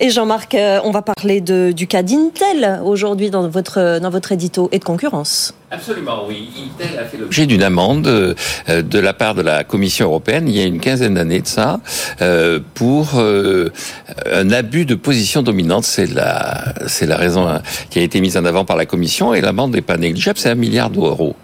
Et Jean-Marc, euh, on va parler de, du cas d'Intel aujourd'hui dans votre, dans votre édito et de concurrence. Absolument, oui. Intel a fait l'objet d'une amende euh, de la part de la Commission européenne il y a une quinzaine d'années de ça euh, pour euh, un abus de position dominante. C'est la, c'est la raison hein, qui a été mise en avant par la Commission et l'amende n'est pas négligeable, c'est un milliard d'euros.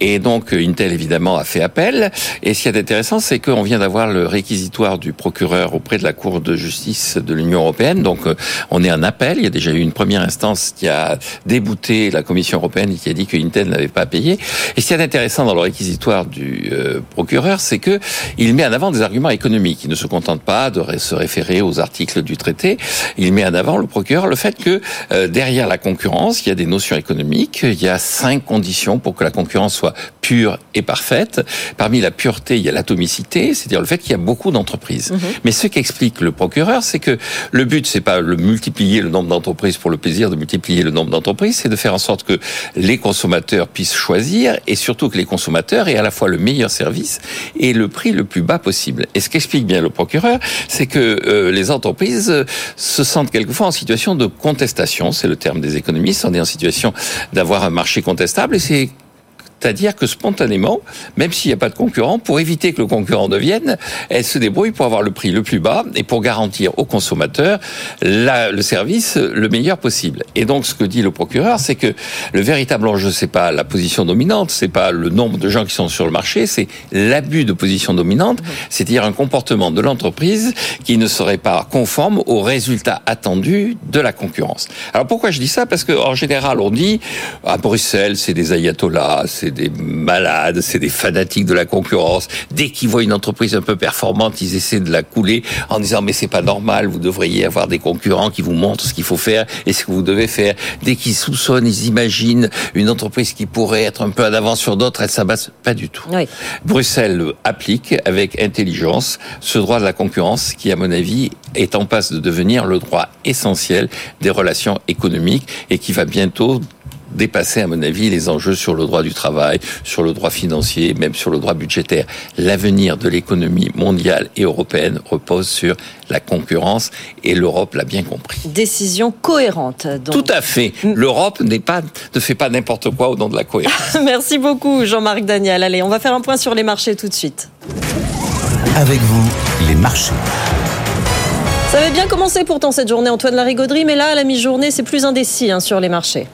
Et donc Intel évidemment a fait appel. Et ce qui est intéressant, c'est qu'on vient d'avoir le réquisitoire du procureur auprès de la Cour de justice de l'Union européenne. Donc on est en appel. Il y a déjà eu une première instance qui a débouté la Commission européenne et qui a dit que Intel n'avait pas payé. Et ce qui est intéressant dans le réquisitoire du euh, procureur, c'est que il met en avant des arguments économiques. Il ne se contente pas de se référer aux articles du traité. Il met en avant le procureur le fait que euh, derrière la concurrence, il y a des notions économiques. Il y a cinq conditions pour que la concurrence soit pure et parfaite. Parmi la pureté, il y a l'atomicité, c'est-à-dire le fait qu'il y a beaucoup d'entreprises. Mhm. Mais ce qu'explique le procureur, c'est que le but, c'est pas le multiplier le nombre d'entreprises pour le plaisir de multiplier le nombre d'entreprises, c'est de faire en sorte que les consommateurs puissent choisir et surtout que les consommateurs aient à la fois le meilleur service et le prix le plus bas possible. Et ce qu'explique bien le procureur, c'est que euh, les entreprises se sentent quelquefois en situation de contestation, c'est le terme des économistes, on est en situation d'avoir un marché contestable et c'est c'est-à-dire que spontanément, même s'il n'y a pas de concurrent, pour éviter que le concurrent devienne, elle se débrouille pour avoir le prix le plus bas et pour garantir aux consommateurs le service le meilleur possible. Et donc, ce que dit le procureur, c'est que le véritable enjeu, c'est pas la position dominante, c'est pas le nombre de gens qui sont sur le marché, c'est l'abus de position dominante, c'est-à-dire un comportement de l'entreprise qui ne serait pas conforme aux résultats attendus de la concurrence. Alors pourquoi je dis ça? Parce qu'en général, on dit à Bruxelles, c'est des ayatollahs, c'est des malades, c'est des fanatiques de la concurrence. Dès qu'ils voient une entreprise un peu performante, ils essaient de la couler en disant mais c'est pas normal, vous devriez avoir des concurrents qui vous montrent ce qu'il faut faire et ce que vous devez faire. Dès qu'ils soupçonnent, ils imaginent une entreprise qui pourrait être un peu en avance sur d'autres, elle s'abasse pas du tout. Bruxelles applique avec intelligence ce droit de la concurrence qui, à mon avis, est en passe de devenir le droit essentiel des relations économiques et qui va bientôt dépasser, à mon avis, les enjeux sur le droit du travail, sur le droit financier, même sur le droit budgétaire. L'avenir de l'économie mondiale et européenne repose sur la concurrence et l'Europe l'a bien compris. Décision cohérente. Tout à fait. Mm. L'Europe n'est pas, ne fait pas n'importe quoi au nom de la cohérence. Merci beaucoup, Jean-Marc Daniel. Allez, on va faire un point sur les marchés tout de suite. Avec vous, les marchés. Ça avait bien commencé pourtant cette journée, Antoine Larigauderie, mais là, à la mi-journée, c'est plus indécis hein, sur les marchés.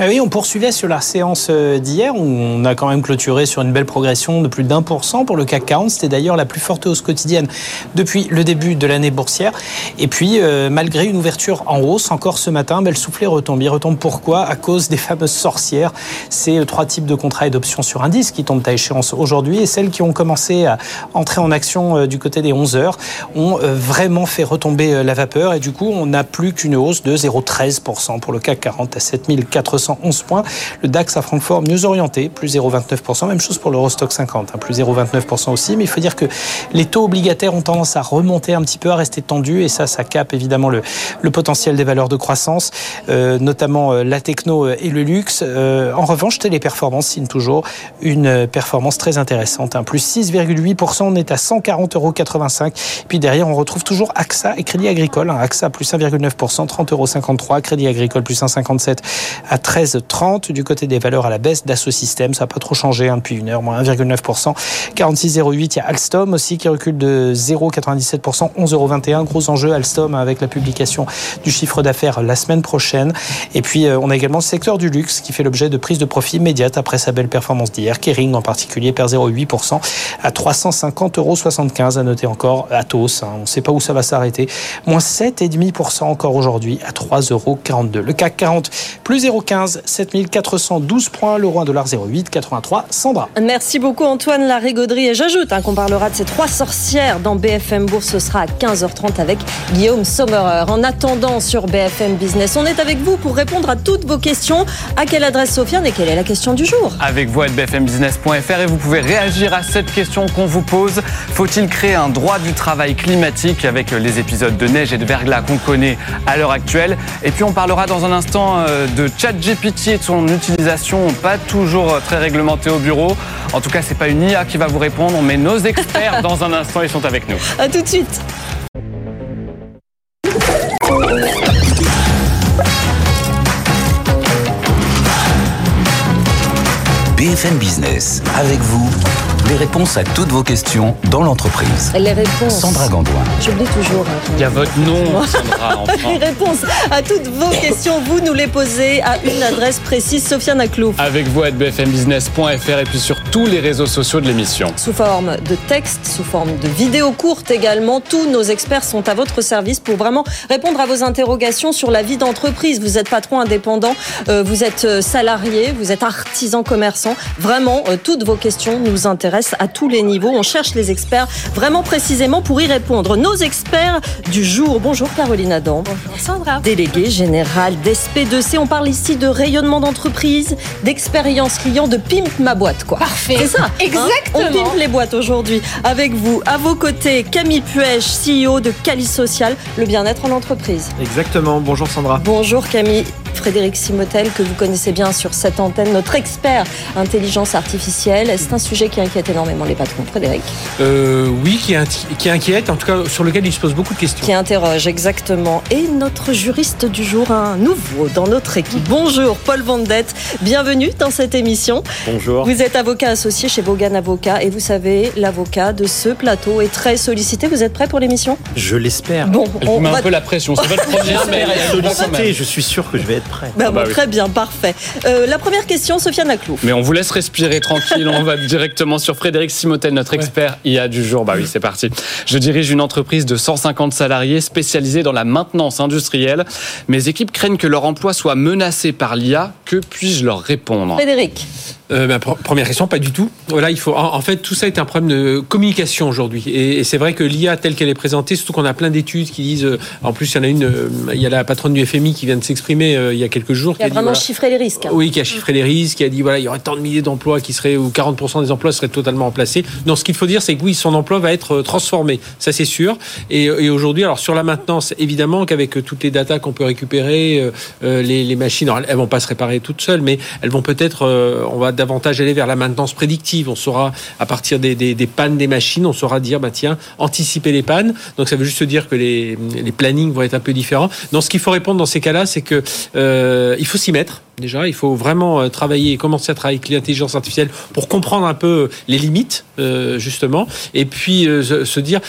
Ah oui, on poursuivait sur la séance euh, d'hier où on a quand même clôturé sur une belle progression de plus d'un pour cent pour le CAC 40. C'était d'ailleurs la plus forte hausse quotidienne depuis le début de l'année boursière. Et puis, euh, malgré une ouverture en hausse, encore ce matin, belle soufflet retombe. Il retombe pourquoi? À cause des fameuses sorcières. Ces trois types de contrats et d'options sur indice qui tombent à échéance aujourd'hui et celles qui ont commencé à entrer en action euh, du côté des 11 heures ont vraiment fait retomber la vapeur et du coup, on n'a plus qu'une hausse de 0,13% pour le CAC 40 à 7400 11 points. Le DAX à Francfort mieux orienté, plus 0,29%. Même chose pour l'Eurostock 50, hein, plus 0,29% aussi. Mais il faut dire que les taux obligataires ont tendance à remonter un petit peu, à rester tendus. Et ça, ça capte évidemment le, le potentiel des valeurs de croissance, euh, notamment euh, la techno euh, et le luxe. en revanche, Téléperformance signe toujours une performance très intéressante. Hein. Plus 6,8%, on est à 140,85 euros. Puis derrière, on retrouve toujours AXA et Crédit Agricole. Hein. AXA plus 1,9%, 30,53 euros. Crédit Agricole plus 1,57 à 13 13,30 du côté des valeurs à la baisse d'Asso System. Ça n'a pas trop changé hein, depuis une heure, moins 1,9%. 46,08. Il y a Alstom aussi qui recule de 0,97%, 11,21. Gros enjeu Alstom avec la publication du chiffre d'affaires la semaine prochaine. Et puis euh, on a également le secteur du luxe qui fait l'objet de prise de profit immédiate après sa belle performance d'hier. Kering en particulier perd 0,8% à 350,75 euros. À noter encore Atos. Hein. On ne sait pas où ça va s'arrêter. Moins 7,5% encore aujourd'hui à 3,42 euros. Le CAC 40 plus 0,15 7412 points, le roi dollar 0,8 83. Sandra. Merci beaucoup Antoine Larigauderie et j'ajoute hein, qu'on parlera de ces trois sorcières dans BFM Bourse. Ce sera à 15h30 avec Guillaume Sommerer. En attendant sur BFM Business, on est avec vous pour répondre à toutes vos questions. À quelle adresse Sofiane et quelle est la question du jour? Avec vous à bfmbusiness.fr et vous pouvez réagir à cette question qu'on vous pose. Faut-il créer un droit du travail climatique avec les épisodes de neige et de verglas qu'on connaît à l'heure actuelle? Et puis on parlera dans un instant euh, de ChatGPT et de son utilisation pas toujours euh, très réglementée au bureau. En tout cas, c'est pas une IA qui va vous répondre, mais nos experts, dans un instant, ils sont avec nous. À tout de suite. BFM Business, avec vous, les réponses à toutes vos questions dans l'entreprise. Les réponses. Sandra Gandoin. J'oublie toujours. hein. Il y a votre nom, Sandra, enfin. Les réponses à toutes vos questions, vous nous les posez à une adresse précise, Sofiane Aklouf. Avec vous à bfmbusiness.fr et puis sur tous les réseaux sociaux de l'émission. Sous forme de texte, sous forme de vidéos courtes également, tous nos experts sont à votre service pour vraiment répondre à vos interrogations sur la vie d'entreprise. Vous êtes patron indépendant, euh, vous êtes euh, salarié, vous êtes artisan commerçant. Vraiment, euh, toutes vos questions nous intéressent à tous les niveaux. On cherche les experts vraiment précisément pour y répondre. Nos experts du jour. Bonjour Caroline Adam. Bonjour Sandra. Déléguée générale d'SP2C. On parle ici de rayonnement d'entreprise, d'expérience client, de pimp ma boîte quoi. Parfait. C'est ça. hein Exactement. On pimpe les boîtes aujourd'hui. Avec vous, à vos côtés, Camille Puech, CEO de Cali Social, le bien-être en entreprise. Exactement. Bonjour Sandra. Bonjour Camille. Frédéric Simotel, que vous connaissez bien sur cette antenne, notre expert intelligence artificielle. C'est un sujet qui inquiète énormément les patrons. Frédéric. Euh, oui, qui, qui inquiète, en tout cas sur lequel il se pose beaucoup de questions. Qui interroge exactement. Et notre juriste du jour, un nouveau dans notre équipe. Bonjour Paul Vendette, bienvenue dans cette émission. Bonjour. Vous êtes avocat associé chez Bogan Avocat et vous savez, l'avocat de ce plateau est très sollicité. Vous êtes prêt pour l'émission? Je l'espère. Bon, Elle vous on met va un peu la pression. C'est votre première, mais sollicité. Je suis sûr que je vais être prêt. Bah, bah bon, oui. Très bien, parfait. Euh, la première question, Sofiane Laclouf. Mais on vous laisse respirer tranquille. On va directement sur Frédéric Simotel, notre expert IA du jour. Bah oui, c'est parti. Je dirige une entreprise de 150 salariés spécialisée dans la maintenance industrielle. Mes équipes craignent que leur emploi soit menacé par l'IA. Que puis-je leur répondre? Frédéric. Euh, bah, pr- première question, pas du tout. Voilà, il faut. En, en fait, tout ça est un problème de communication aujourd'hui. Et, et c'est vrai que l'IA telle qu'elle est présentée, surtout qu'on a plein d'études qui disent. euh, en plus, il y en a une. euh, il y a la patronne du FMI qui vient de s'exprimer euh, il y a quelques jours. Il a qui dit, vraiment voilà, chiffré les risques. hein. Oui, qui a chiffré les risques, qui a dit voilà, il y aurait tant de milliers d'emplois qui seraient ou 40% des emplois seraient totalement remplacés. Non, ce qu'il faut dire, c'est que oui, son emploi va être euh, transformé, ça c'est sûr. Et, et aujourd'hui, alors sur la maintenance, évidemment qu'avec euh, toutes les datas qu'on peut récupérer, euh, les, les machines, alors, elles vont pas se réparer toutes seules, mais elles vont peut-être, euh, on va davantage aller vers la maintenance prédictive. On saura à partir des, des, des pannes des machines, on saura dire bah tiens, anticiper les pannes. Donc ça veut juste dire que les, les plannings vont être un peu différents. Non, ce qu'il faut répondre dans ces cas-là, c'est que euh, il faut s'y mettre. Déjà, il faut vraiment euh, travailler, commencer à travailler avec l'intelligence artificielle pour comprendre un peu les limites, euh, justement, et puis euh, se, dire,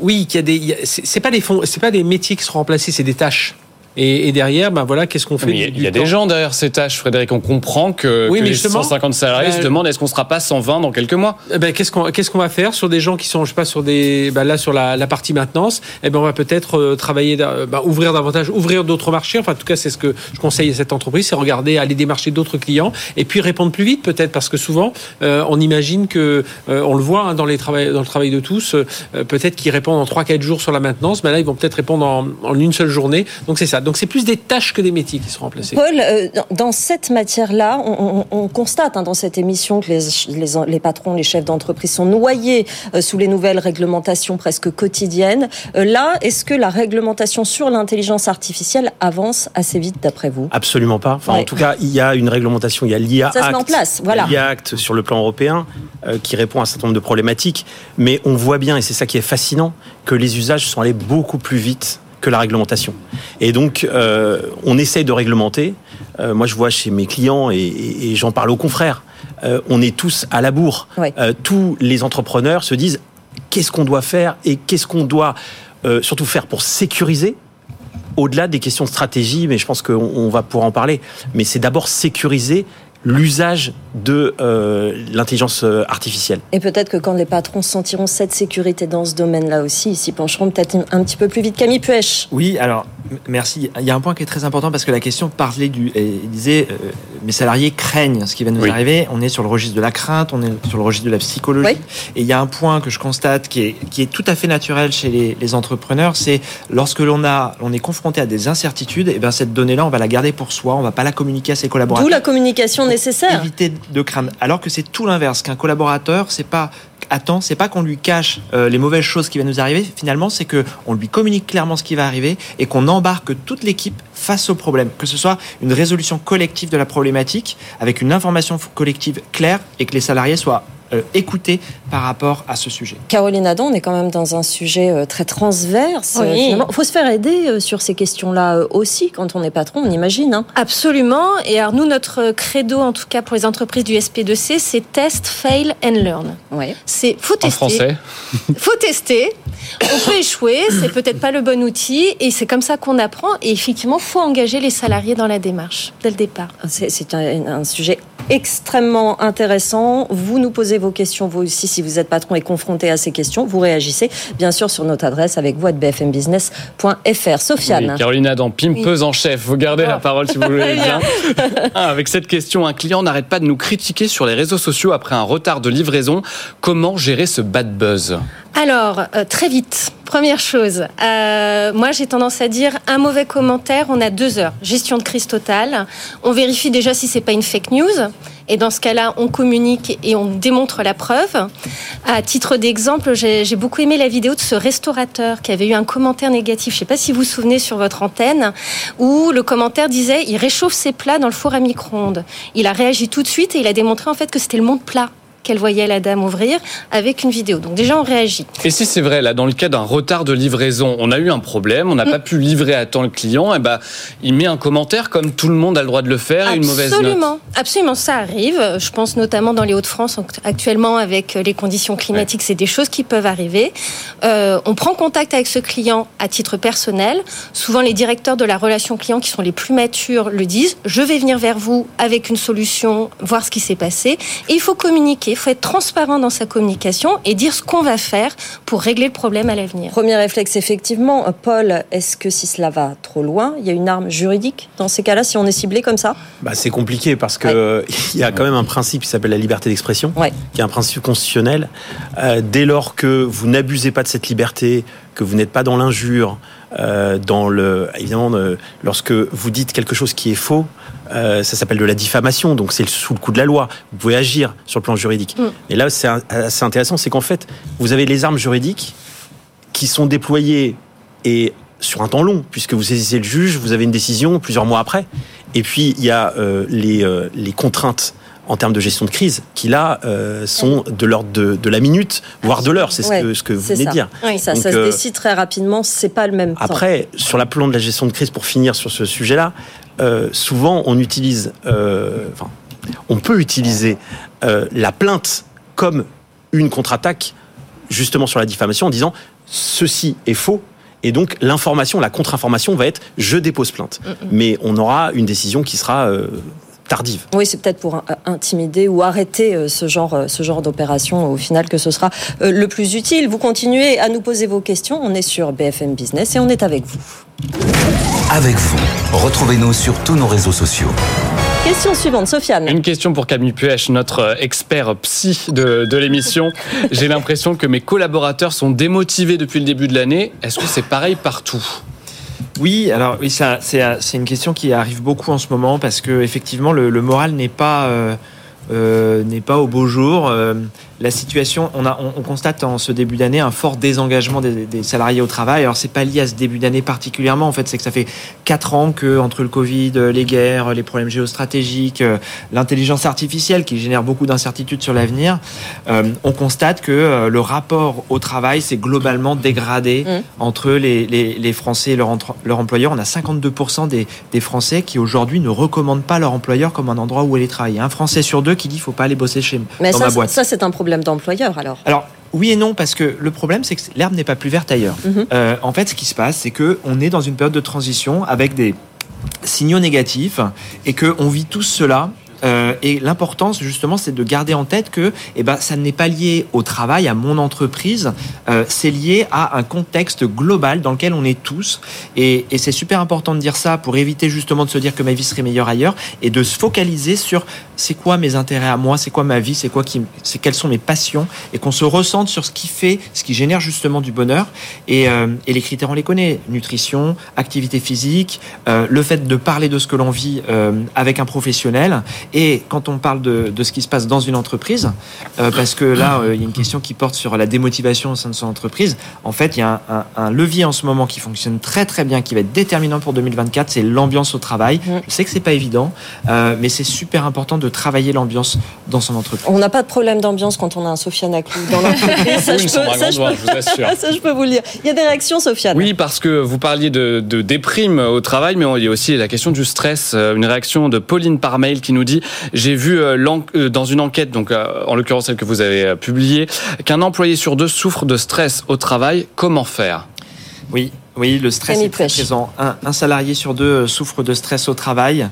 oui, qu'il y a des, c'est pas des c'est pas des métiers qui seront remplacés, c'est des tâches. Et, et derrière, ben voilà, qu'est-ce qu'on fait Mais Il y a, du- il y a du des gens derrière ces tâches, Frédéric. On comprend que, Oui, que mais les justement, 150 salariés euh, se demandent est-ce qu'on sera pas 120 dans quelques mois? Eh ben, qu'est-ce qu'on qu'est-ce qu'on va faire sur des gens qui sont je sais pas sur des ben là sur la, la partie maintenance? Eh ben on va peut-être euh, travailler da- ben, ouvrir davantage ouvrir d'autres marchés. Enfin en tout cas c'est ce que je conseille à cette entreprise c'est regarder aller démarcher d'autres clients et puis répondre plus vite peut-être parce que souvent euh, on imagine que euh, on le voit hein, dans les travail dans le travail de tous euh, peut-être qu'ils répondent en 3 4 jours sur la maintenance mais là ils vont peut-être répondre en, en une seule journée. Donc c'est ça donc c'est plus des tâches que des métiers qui seront remplacés Paul, euh, dans- cette matière-là, on, on- on constate hein, dans cette émission que les, les, les patrons, les chefs d'entreprise sont noyés euh, sous les nouvelles réglementations presque quotidiennes. Euh, là, est-ce que la réglementation sur l'intelligence artificielle avance assez vite d'après vous? Absolument pas. Enfin, Ouais. en tout cas, il y a une réglementation, il y a l'IA Act. en place, voilà. Il y a l'IA Act sur le plan européen euh, qui répond à un certain nombre de problématiques, mais on voit bien, et c'est ça qui est fascinant, que les usages sont allés beaucoup plus vite que la réglementation. Et donc, euh, on essaye de réglementer. Euh, moi, je vois chez mes clients, et, et- et j'en parle aux confrères, euh, on est tous à la bourre. Ouais. Tous les entrepreneurs se disent qu'est-ce qu'on doit faire et qu'est-ce qu'on doit surtout faire pour sécuriser au-delà des questions de stratégie, mais je pense qu'on on va pouvoir en parler. Mais c'est d'abord sécuriser l'usage de euh, l'intelligence euh, artificielle. Et peut-être que quand les patrons sentiront cette sécurité dans ce domaine-là aussi, ils s'y pencheront peut-être un, un petit peu plus vite. Camille Puech. Oui, alors merci. Il y a un point qui est très important parce que la question parlait du, il disait, euh, mes salariés craignent ce qui va nous Oui. arriver. On est sur le registre de la crainte, on est sur le registre de la psychologie. Oui. Et il y a un point que je constate qui est, qui est tout à fait naturel chez les, les entrepreneurs, c'est lorsque l'on a, on est confronté à des incertitudes, et ben cette donnée-là, on va la garder pour soi, on va pas la communiquer à ses collaborateurs D'où la communication nécessaire. éviter de craindre. Alors que c'est tout l'inverse. Qu'un collaborateur, c'est pas attend, c'est pas qu'on lui cache euh, les mauvaises choses qui vont nous arriver. Finalement, c'est que on lui communique clairement ce qui va arriver et qu'on embarque toute l'équipe face au problème. Que ce soit une résolution collective de la problématique avec une information collective claire et que les salariés soient écoutés par rapport à ce sujet. Caroline Adam, on est quand même dans un sujet euh, très transverse. Il faut se faire aider sur ces questions-là aussi quand on est patron, on imagine. Hein. Absolument. Et alors nous, notre credo, en tout cas pour les entreprises du SP2C, c'est test, fail and learn. Ouais. C'est faut tester. En français. faut tester. On peut échouer, c'est peut-être pas le bon outil, et c'est comme ça qu'on apprend. Et effectivement, faut engager les salariés dans la démarche dès le départ. C'est un, un sujet extrêmement intéressant. Vous nous posez vos questions, vous aussi, si vous êtes patron et confronté à ces questions, vous réagissez, bien sûr, sur notre adresse avec vous à bfmbusiness.fr. Sofiane. Oui, Caroline Adam, pimpeuse en chef. Vous gardez la oh. parole si vous voulez bien. Ah, avec cette question, un client n'arrête pas de nous critiquer sur les réseaux sociaux après un retard de livraison. Comment gérer ce bad buzz? Alors, euh, très vite, première chose, euh, moi j'ai tendance à dire un mauvais commentaire, on a deux heures. Gestion de crise totale. On vérifie déjà si c'est pas une fake news. Et dans ce cas-là, on communique et on démontre la preuve. À titre d'exemple, j'ai beaucoup aimé la vidéo de ce restaurateur qui avait eu un commentaire négatif. Je ne sais pas si vous vous souvenez sur votre antenne, où le commentaire disait il réchauffe ses plats dans le four à micro-ondes. Il a réagi tout de suite et il a démontré en fait que c'était le monde plat qu'elle voyait la dame ouvrir avec une vidéo. Donc déjà, on réagit. Et si c'est vrai, là, dans le cas d'un retard de livraison, on a eu un problème, on n'a pas mm. pu livrer à temps le client, et eh ben, il met un commentaire comme tout le monde a le droit de le faire et une mauvaise note. Absolument, absolument, ça arrive. Je pense notamment dans les Hauts-de-France, actuellement avec les conditions climatiques, c'est des choses qui peuvent arriver. Euh, on prend contact avec ce client à titre personnel. Souvent, les directeurs de la relation client qui sont les plus matures le disent. Je vais venir vers vous avec une solution, voir ce qui s'est passé. Et il faut communiquer il faut être transparent dans sa communication et dire ce qu'on va faire pour régler le problème à l'avenir. Premier réflexe, effectivement. Paul, est-ce que si cela va trop loin, il y a une arme juridique dans ces cas-là, si on est ciblé comme ça? Bah, C'est compliqué parce qu'il il y a quand même un principe qui s'appelle la liberté d'expression, qui est un principe constitutionnel. Euh, dès lors que vous n'abusez pas de cette liberté, que vous n'êtes pas dans l'injure, euh, dans le, évidemment, lorsque vous dites quelque chose qui est faux, euh, ça s'appelle de la diffamation, donc c'est sous le coup de la loi. Vous pouvez agir sur le plan juridique. Mm. Et là, c'est assez intéressant, c'est qu'en fait, vous avez les armes juridiques qui sont déployées et sur un temps long, puisque vous saisissez le juge, vous avez une décision plusieurs mois après. Et puis, il y a euh, les, euh, les contraintes en termes de gestion de crise, qui là sont de l'ordre de, la minute, voire de l'heure, c'est ce, que, ce que vous venez de dire. Oui, ça, ça se décide très rapidement, c'est pas le même temps. Après, sur la plan de la gestion de crise, pour finir sur ce sujet-là, euh, souvent on utilise, euh, enfin, on peut utiliser euh, la plainte comme une contre-attaque justement sur la diffamation en disant ceci est faux. Et donc l'information, la contre-information va être je dépose plainte. Mm, mm. Mais on aura une décision qui sera tardive. Oui, c'est peut-être pour intimider ou arrêter ce genre, ce genre d'opération au final que ce sera le plus utile. Vous continuez à nous poser vos questions. On est sur BFM Business et on est avec vous. Avec vous, retrouvez-nous sur tous nos réseaux sociaux. Question suivante, Sofiane. Une question pour Camille Puech, notre expert psy de, de l'émission. J'ai l'impression que mes collaborateurs sont démotivés depuis le début de l'année. Est-ce que c'est pareil partout? Oui, alors oui, ça, c'est, une question qui arrive beaucoup en ce moment parce que effectivement le, moral n'est pas euh, euh, n'est pas au beau jour. Euh, la situation, on, a, on, constate en ce début d'année un fort désengagement des, salariés au travail. Alors c'est pas lié à ce début d'année particulièrement. En fait, c'est que ça fait quatre ans que entre le Covid, les guerres, les problèmes géostratégiques, euh, l'intelligence artificielle qui génère beaucoup d'incertitudes sur l'avenir, on constate que le rapport au travail s'est globalement dégradé mmh. entre les, les, Français et leur, leur employeur. On a 52% des, des Français qui aujourd'hui ne recommandent pas leur employeur comme un endroit où aller travailler. Un Français sur deux qui dit faut pas aller bosser chez Mais dans ça, ma boîte. Ça, c'est un problème d'employeur alors? Alors. Oui et non, parce que le problème, c'est que l'herbe n'est pas plus verte ailleurs. Mhm. Euh, en fait, ce qui se passe, c'est que on est dans une période de transition avec des signaux négatifs et que on vit tout cela euh, et l'importance, justement, c'est de garder en tête que eh ben, ça n'est pas lié au travail, à mon entreprise, euh, c'est lié à un contexte global dans lequel on est tous. Et, c'est super important de dire ça pour éviter justement de se dire que ma vie serait meilleure ailleurs et de se focaliser sur c'est quoi mes intérêts à moi, c'est quoi ma vie, c'est quoi qui, c'est quelles sont mes passions et qu'on se ressente sur ce qui fait, ce qui génère justement du bonheur. Et, euh, et les critères, on les connaît nutrition, activité physique, le fait de parler de ce que l'on vit avec un professionnel et quand on parle de, de, ce qui se passe dans une entreprise, euh, parce que là, euh, il y a une question qui porte sur la démotivation au sein de son entreprise. En fait, il y a un, un, un, levier en ce moment qui fonctionne très très bien, qui va être déterminant pour 2024, c'est l'ambiance au travail. Mm. Je sais que c'est pas évident, euh, mais c'est super important de travailler l'ambiance dans son entreprise. On n'a pas de problème d'ambiance quand on a un Sofiane Aclou dans l'entreprise. ça, oui, je peux, ça, je peux, je vous assure. ça, je peux vous le dire. Il y a des réactions, Sofiane. Oui, parce que vous parliez de, de déprime au travail, mais il y a aussi la question du stress. Une réaction de Pauline par mail qui nous dit j'ai vu dans une enquête, donc en l'occurrence celle que vous avez publiée, qu'un employé sur deux souffre de stress au travail. Comment faire? Oui, oui, le stress est très présent. Un, un, salarié sur deux souffre de stress au travail.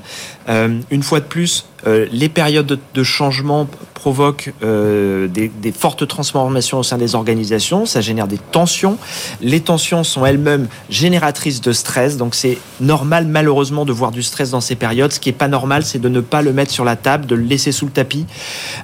Euh, une fois de plus, euh, les périodes de, de changement provoquent euh, des, des, fortes transformations au sein des organisations. Ça génère des tensions. Les tensions sont elles-mêmes génératrices de stress. Donc c'est normal, malheureusement, de voir du stress dans ces périodes. Ce qui est pas normal, c'est de ne pas le mettre sur la table, de le laisser sous le tapis.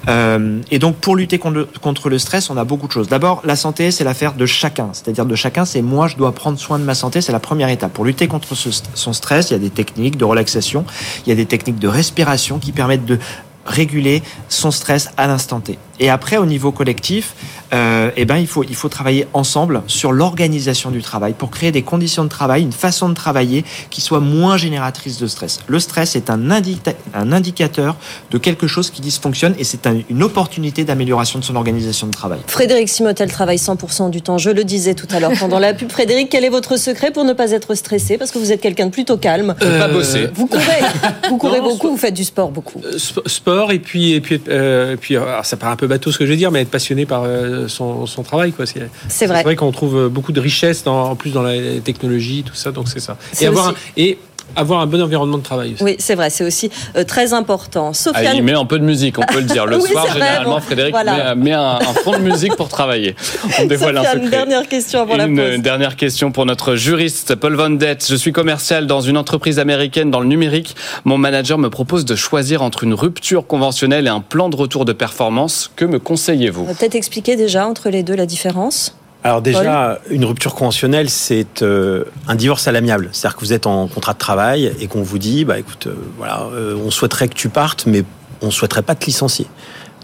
Euh, et donc, pour lutter contre, contre le stress, on a beaucoup de choses. D'abord, la santé, c'est l'affaire de chacun. C'est-à-dire de chacun, c'est moi, je dois prendre soin de ma santé. C'est la première étape. Pour lutter contre son stress, il y a des techniques de relaxation, il y a des techniques de respiration qui permettent de réguler son stress à l'instant T. Et après, au niveau collectif, euh, eh ben, il, faut, il faut travailler ensemble sur l'organisation du travail pour créer des conditions de travail, une façon de travailler qui soit moins génératrice de stress. Le stress est un, indica un indicateur de quelque chose qui dysfonctionne et c'est un, une opportunité d'amélioration de son organisation de travail. Frédéric Simotel travaille 100% du temps, je le disais tout à l'heure pendant la pub. Frédéric, quel est votre secret pour ne pas être stressé? Parce que vous êtes quelqu'un de plutôt calme. Euh, pas bosser. Vous courez, vous courez non, beaucoup, vous faites du sport beaucoup. Euh, sport et puis, et puis, euh, et puis alors ça paraît un peu bateau ce que je veux dire, mais être passionné par euh, son, son, travail. C'est vrai. C'est vrai qu'on trouve beaucoup de richesse dans, en plus dans la technologie, tout ça, donc c'est ça. Et, avoir un, et avoir un bon environnement de travail aussi. Oui, c'est vrai, c'est aussi euh, très important. Sofiane... Ah, il met un peu de musique, on peut le dire. Le oui, soir, généralement, vrai, bon, Frédéric voilà. met, met un, un, fond de musique pour travailler. On dévoile Sofiane, un secret. Une dernière question avant une, la pause. Une dernière question pour notre juriste, Paul Van Det. Je suis commercial dans une entreprise américaine dans le numérique. Mon manager me propose de choisir entre une rupture conventionnelle et un plan de retour de performance. Que me conseillez-vous? Peut-être expliquer déjà entre les deux la différence alors déjà, une rupture conventionnelle, c'est euh, un divorce à l'amiable. C'est-à-dire que vous êtes en contrat de travail et qu'on vous dit, bah écoute, euh, voilà, euh, on souhaiterait que tu partes, mais on souhaiterait pas te licencier.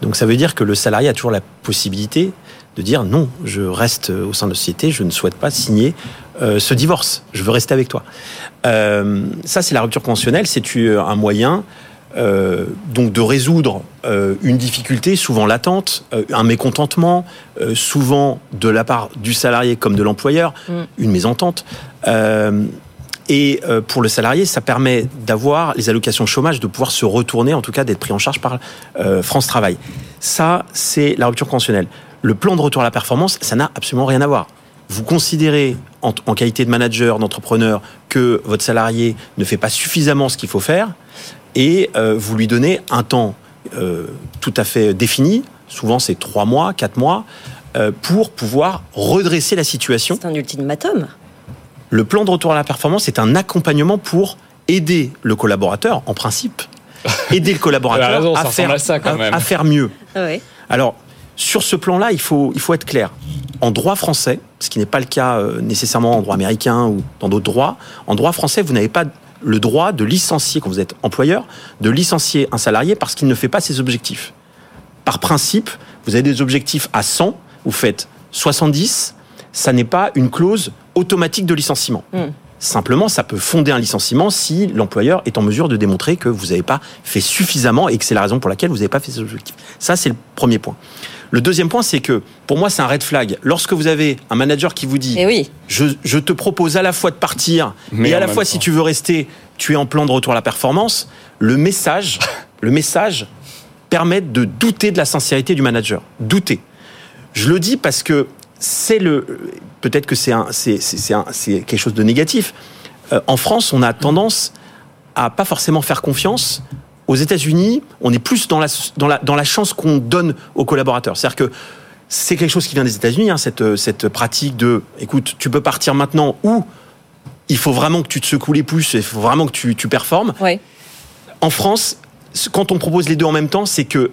Donc ça veut dire que le salarié a toujours la possibilité de dire non, je reste au sein de la société, je ne souhaite pas signer ce divorce, je veux rester avec toi. Ça, c'est la rupture conventionnelle, c'est un moyen euh, donc de résoudre euh, une difficulté souvent latente, euh, un mécontentement, souvent de la part du salarié comme de l'employeur, mm. une mésentente. Et pour le salarié, ça permet d'avoir les allocations chômage, de pouvoir se retourner, en tout cas d'être pris en charge par France Travail. Ça, c'est la rupture conventionnelle. Le plan de retour à la performance, ça n'a absolument rien à voir vous considérez en, en qualité de manager, d'entrepreneur, que votre salarié ne fait pas suffisamment ce qu'il faut faire, et euh, vous lui donnez un temps euh, tout à fait défini, souvent c'est trois mois, quatre mois, euh, pour pouvoir redresser la situation. C'est un ultimatum. Le plan de retour à la performance est un accompagnement pour aider le collaborateur, en principe, aider le collaborateur raison, à, faire, à, ça, à, à, faire mieux. Oui. Alors, sur ce plan-là, il faut, il faut être clair. En droit français, ce qui n'est pas le cas euh, nécessairement en droit américain ou dans d'autres droits, en droit français, vous n'avez pas le droit de licencier, quand vous êtes employeur, de licencier un salarié parce qu'il ne fait pas ses objectifs. Par principe, vous avez des objectifs à 100, vous faites 70, ça n'est pas une clause automatique de licenciement. Mm. Simplement, ça peut fonder un licenciement si l'employeur est en mesure de démontrer que vous n'avez pas fait suffisamment et que c'est la raison pour laquelle vous n'avez pas fait ces objectifs. Ça, c'est le premier point. Le deuxième point, c'est que pour moi, c'est un red flag. Lorsque vous avez un manager qui vous dit eh oui. je, je, te propose à la fois de partir, mais et à la fois, temps. si tu veux rester, tu es en plan de retour à la performance, le message, le message permet de douter de la sincérité du manager. Douter. Je le dis parce que c'est le. Peut-être que c'est un, c'est, c'est, un, c'est quelque chose de négatif. Euh, en France, on a tendance à pas forcément faire confiance aux États-Unis, on est plus dans la, dans la, dans la chance qu'on donne aux collaborateurs. C'est-à-dire que c'est quelque chose qui vient des États-Unis, hein, cette, cette pratique de, écoute, tu peux partir maintenant ou il faut vraiment que tu te secoues les pouces, il faut vraiment que tu, tu performes. En France, quand on propose les deux en même temps, c'est que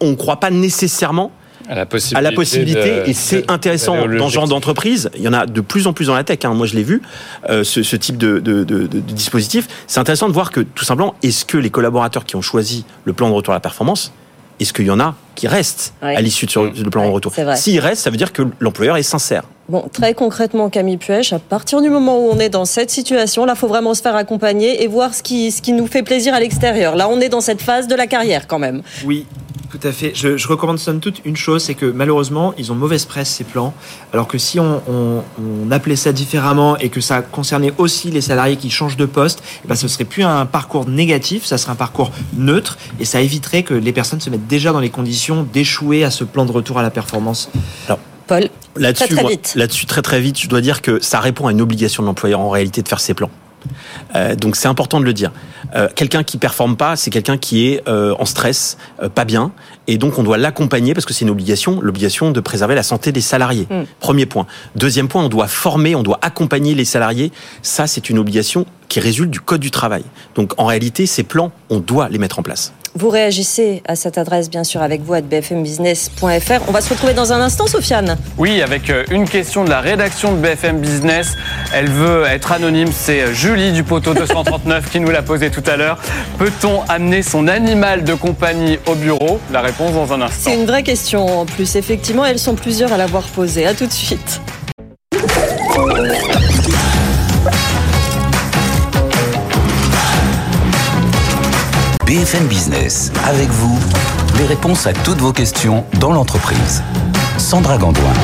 on ne croit pas nécessairement À la possibilité. à la possibilité, de- et c'est intéressant dans ce genre d'entreprise. Il y en a de plus en plus dans la tech. hein. Moi, je l'ai vu, euh, ce, ce type de, de- de- de dispositif. C'est intéressant de voir que, tout simplement, est-ce que les collaborateurs qui ont choisi le plan de retour à la performance, est-ce qu'il y en a qui restent Ouais. à l'issue de ce- le plan de retour? S'ils restent, ça veut dire que l'employeur est sincère. Bon, très concrètement, Camille Puech, à partir du moment où on est dans cette situation, là, faut vraiment se faire accompagner et voir ce qui, ce qui nous fait plaisir à l'extérieur. Là, on est dans cette phase de la carrière quand même. Oui, tout à fait. Je, je recommande somme toute une chose, c'est que malheureusement, ils ont mauvaise presse ces plans. Alors que si on, on- on appelait ça différemment et que ça concernait aussi les salariés qui changent de poste, eh ben, ce serait plus un parcours négatif, ça serait un parcours neutre et ça éviterait que les personnes se mettent déjà dans les conditions d'échouer à ce plan de retour à la performance. Paul, Là-dessus, Très, très moi- vite. là-dessus, très très vite, je dois dire que ça répond à une obligation de l'employeur en réalité de faire ses plans. Euh, donc c'est important de le dire. Euh, quelqu'un qui performe pas, c'est quelqu'un qui est euh, en stress, pas bien, et donc on doit l'accompagner parce que c'est une obligation, l'obligation de préserver la santé des salariés. Mm. Premier point. Deuxième point, on doit former, on doit accompagner les salariés. Ça, c'est une obligation qui résulte du code du travail. Donc en réalité, ces plans, on doit les mettre en place. Vous réagissez à cette adresse, bien sûr, avec vous, à bfmbusiness.fr. On va se retrouver dans un instant, Sofiane. Oui, avec euh, une question de la rédaction de BFM Business. Elle veut être anonyme. C'est euh, Julie du poteau 239 qui nous l'a posée tout à l'heure. Peut-on amener son animal de compagnie au bureau? La réponse dans un instant. C'est une vraie question en plus. Effectivement, elles sont plusieurs à l'avoir posée. À tout de suite. BFM Business, avec vous, les réponses à toutes vos questions dans l'entreprise. Sandra Gandoin.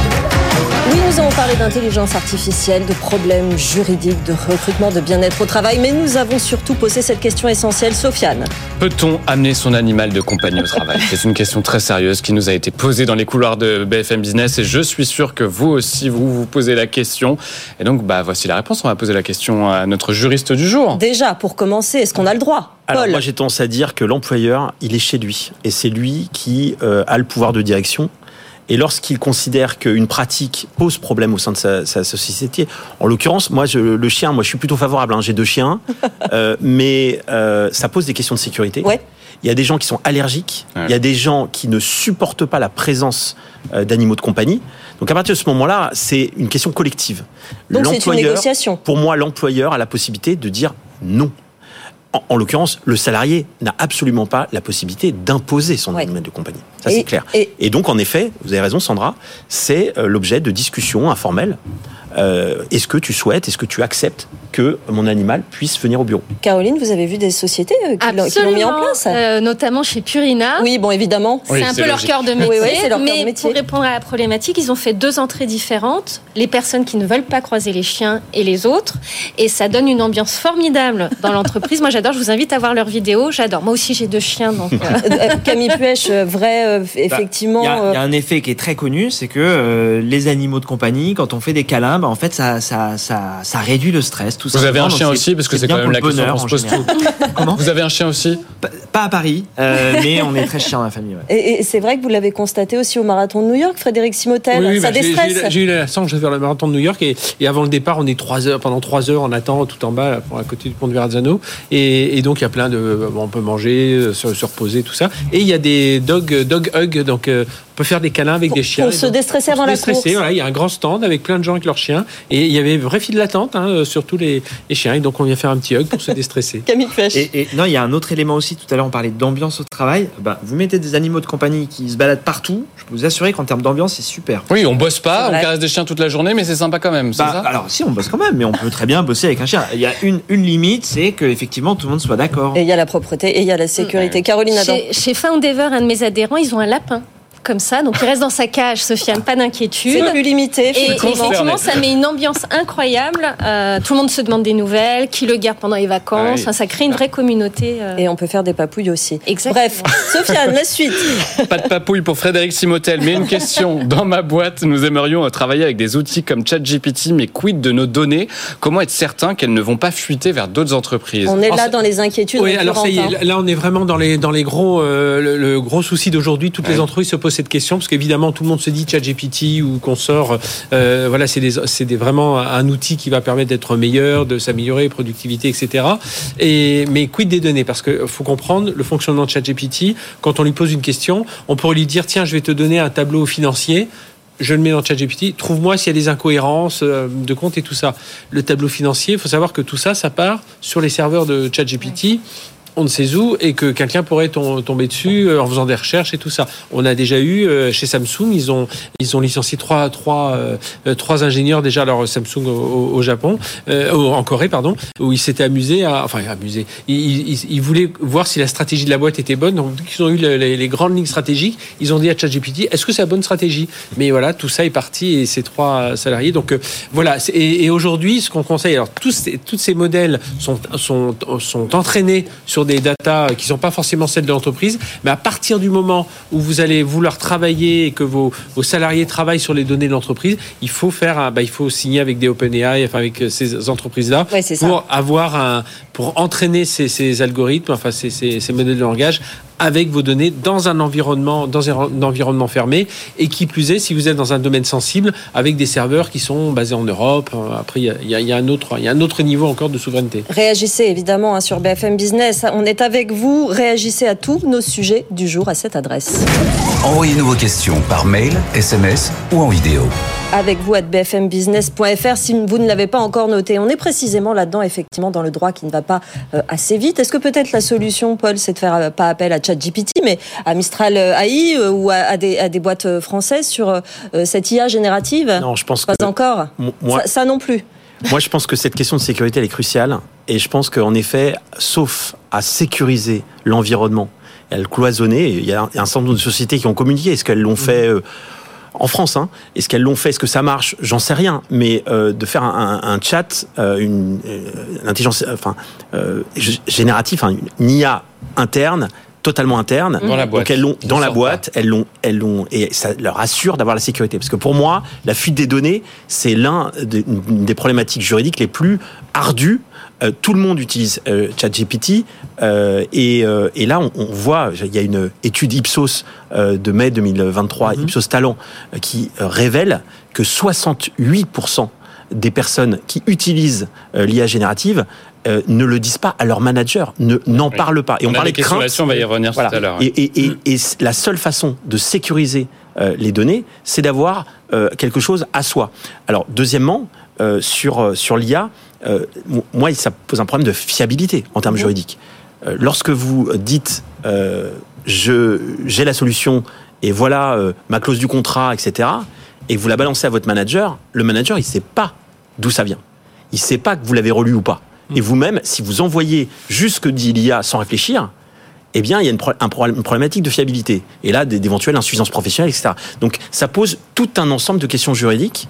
Oui, nous avons parlé d'intelligence artificielle, de problèmes juridiques, de recrutement, de bien-être au travail, mais nous avons surtout posé cette question essentielle, Sofiane. Peut-on amener son animal de compagnie au travail? C'est une question très sérieuse qui nous a été posée dans les couloirs de BFM Business et je suis sûr que vous aussi, vous vous posez la question. Et donc, bah, voici la réponse. On va poser la question à notre juriste du jour. Déjà, pour commencer, est-ce qu'on a le droit? Alors moi j'ai tendance à dire que l'employeur, il est chez lui et c'est lui qui euh, a le pouvoir de direction. Et lorsqu'il considère qu'une pratique pose problème au sein de sa, sa société, en l'occurrence, moi, je, le chien, moi, je suis plutôt favorable. hein, J'ai deux chiens, euh, mais euh, ça pose des questions de sécurité. Ouais. Il y a des gens qui sont allergiques. Ouais. Il y a des gens qui ne supportent pas la présence euh, d'animaux de compagnie. Donc à partir de ce moment-là, c'est une question collective. Donc c'est une L'employeur- négociation. pour moi, l'employeur a la possibilité de dire non. En, en l'occurrence, le salarié n'a absolument pas la possibilité d'imposer son Ouais. animal de compagnie. Ça, Et- c'est clair. et- Et donc, en effet, vous avez raison, Sandra, c'est euh, l'objet de discussions informelles. Euh, est-ce que tu souhaites, est-ce que tu acceptes que mon animal puisse venir au bureau? Caroline, vous avez vu des sociétés euh, qui l'ont- qui l'ont mis en place? Euh, notamment chez Purina. Oui, bon, évidemment. C'est un c'est peu leur cœur de métier. Oui, oui, c'est leur cœur mais de métier. pour répondre à la problématique, ils ont fait deux entrées différentes. Les personnes qui ne veulent pas croiser les chiens et les autres. Et ça donne une ambiance formidable dans l'entreprise. Moi, j'adore. Je vous invite à voir leurs vidéos. J'adore. Moi aussi, j'ai deux chiens. Donc, euh, Camille Puech, vrai, euh, effectivement. Il y, y a un effet qui est très connu, c'est que euh, les animaux de compagnie, quand on fait des câlins, bah, en fait, ça, ça, ça, ça réduit le stress. Tout Vous avez un chien aussi Parce que c'est quand même la question qu'on se pose tout. Comment Vous avez un chien aussi Pas- à Paris, euh, mais on est très chien dans la famille. ouais. Et, et c'est vrai que vous l'avez constaté aussi au marathon de New York, Frédéric Simotel. Oui, oui, ça bah, j'ai- déstresse. j'ai eu la- chance de faire le marathon de New York et, et avant le départ, on est trois heures, pendant trois heures, on attend tout en bas, à côté du pont de Verrazzano. Et, et donc, il y a plein de. bon, on peut manger, euh, se, se reposer, tout ça. Et il y a des dog, dog hugs, donc euh, peut faire des câlins avec Pour- des chiens. pour se donc, déstresser pour avant se la déstresser, course. voilà, il y a un grand stand avec plein de gens avec leurs chiens. Et il y avait une vraie file d'attente hein, sur tous les, les chiens. Et donc, on vient faire un petit hug pour se déstresser. Camille Puech. Et, et non, il y a un autre élément aussi. Tout à l'heure, on parlait d'ambiance au travail. Ben, vous mettez des animaux de compagnie qui se baladent partout. Je peux vous assurer qu'en termes d'ambiance, c'est super. Oui, on bosse pas, on caresse des chiens toute la journée, mais c'est sympa quand même, Bah, ça? alors si on bosse quand même, mais on peut très bien bosser avec un chien. Il y a une, une limite, c'est que effectivement tout le monde soit d'accord. Et il y a la propreté et il y a la sécurité. Caroline Adam. chez, chez Foundever, un de mes adhérents, ils ont un lapin. Comme ça, donc il reste dans sa cage, Sofiane, pas d'inquiétude. C'est plus limité. Et effectivement. ça met une ambiance incroyable. Euh, tout le monde se demande des nouvelles, qui le garde pendant les vacances. Enfin, ça crée une vraie communauté. euh, Et on peut faire des papouilles aussi. Exactement. Bref, Sofiane, la suite. Pas de papouille pour Frédéric Simotel, mais une question. Dans ma boîte, nous aimerions travailler avec des outils comme ChatGPT, mais quid de nos données? Comment être certain qu'elles ne vont pas fuiter vers d'autres entreprises? On est Alors, là dans les inquiétudes. Oui, alors ça y est, hein. là on est vraiment dans les, dans les gros, euh, le, le gros souci d'aujourd'hui. Toutes les entreprises se posent cette question parce qu'évidemment tout le monde se dit ChatGPT ou qu'on sort, euh, voilà, c'est des, des, vraiment un outil qui va permettre d'être meilleur, de s'améliorer, productivité, etc. Et mais quid des données? Parce que faut comprendre le fonctionnement de ChatGPT. Quand on lui pose une question, on pourrait lui dire tiens, je vais te donner un tableau financier je le mets dans ChatGPT, trouve-moi s'il y a des incohérences euh, de compte et tout ça. Le tableau financier, il faut savoir que tout ça, ça part sur les serveurs de ChatGPT on ne sait où et que quelqu'un pourrait tomber dessus euh, en faisant des recherches et tout ça. On a déjà eu euh, chez Samsung, ils ont ils ont licencié trois trois euh, trois ingénieurs déjà alors Samsung au, Japon, en Corée pardon, où ils s'étaient amusés à enfin amusés. Ils, voulaient voir si la stratégie de la boîte était bonne. Donc ils ont eu les, grandes lignes stratégiques. Ils ont dit à ChatGPT est-ce que c'est la bonne stratégie? Mais voilà, tout ça est parti et ces trois salariés. Donc voilà. Et, aujourd'hui, ce qu'on conseille, alors tous ces, ces modèles sont sont sont entraînés sur des datas qui ne sont pas forcément celles de l'entreprise, mais à partir du moment où vous allez vouloir travailler et que vos, salariés travaillent sur les données de l'entreprise, il faut faire, bah, il faut signer avec des OpenAI, enfin avec ces entreprises-là, pour avoir un, pour entraîner ces, algorithmes, enfin ces, ces modèles de langage avec vos données dans un environnement, dans un environnement fermé, et qui plus est, si vous êtes dans un domaine sensible, avec des serveurs qui sont basés en Europe. Après, il y a, un autre, il y a un autre niveau encore de souveraineté. Réagissez évidemment hein, sur BFM Business. On est avec vous. Réagissez à tous nos sujets du jour à cette adresse. Envoyez-nous vos questions par mail, SMS ou en vidéo avec vous à bfmbusiness.fr si vous ne l'avez pas encore noté. On est précisément là-dedans, effectivement, dans le droit qui ne va pas euh, assez vite. Est-ce que peut-être la solution, Paul, c'est de faire euh, pas appel à ChatGPT, mais à Mistral euh, AI ou à, des, boîtes françaises sur cette IA générative? Non, je pense pas encore. Moi, ça, non plus. Moi, je pense que cette question de sécurité, elle est cruciale. Et je pense qu'en effet, sauf à sécuriser l'environnement, elle cloisonner, il y a un certain nombre de sociétés qui ont communiqué. Est-ce qu'elles l'ont fait en France. Hein. Est-ce qu'elles l'ont fait? Est-ce que ça marche? J'en sais rien. Mais euh, de faire un, chat, euh, une, euh, intelligence, enfin, générative, une IA interne, totalement interne. Dans la boîte. Donc elles l'ont dans la boîte, elles l'ont, elles l'ont, et ça leur assure d'avoir la sécurité. Parce que pour moi, la fuite des données, c'est l'un des, des problématiques juridiques les plus ardues euh, tout le monde utilise euh, ChatGPT euh, et, et, là on, voit, il y a une étude Ipsos de mai 2023, mhm. Ipsos Talent, qui révèle que 68% des personnes qui utilisent l'IA générative ne le disent pas à leur manager, ne n'en parlent pas. Et on, parlait de crainte. On va y revenir tout à l'heure. Et, et, et, et, la seule façon de sécuriser les données, c'est d'avoir quelque chose à soi. Alors deuxièmement, sur sur l'IA, euh, moi, ça pose un problème de fiabilité en termes juridiques. Euh, lorsque vous dites euh, j'ai la solution et voilà ma clause du contrat, etc., et vous la balancez à votre manager, le manager, il ne sait pas d'où ça vient. Il ne sait pas que vous l'avez relu ou pas. Mm. Et vous-même, si vous envoyez juste ce que dit l'IA sans réfléchir, eh bien, il y a une, un une problématique de fiabilité. Et là, d'éventuelles insuffisances professionnelles, etc. Donc, ça pose tout un ensemble de questions juridiques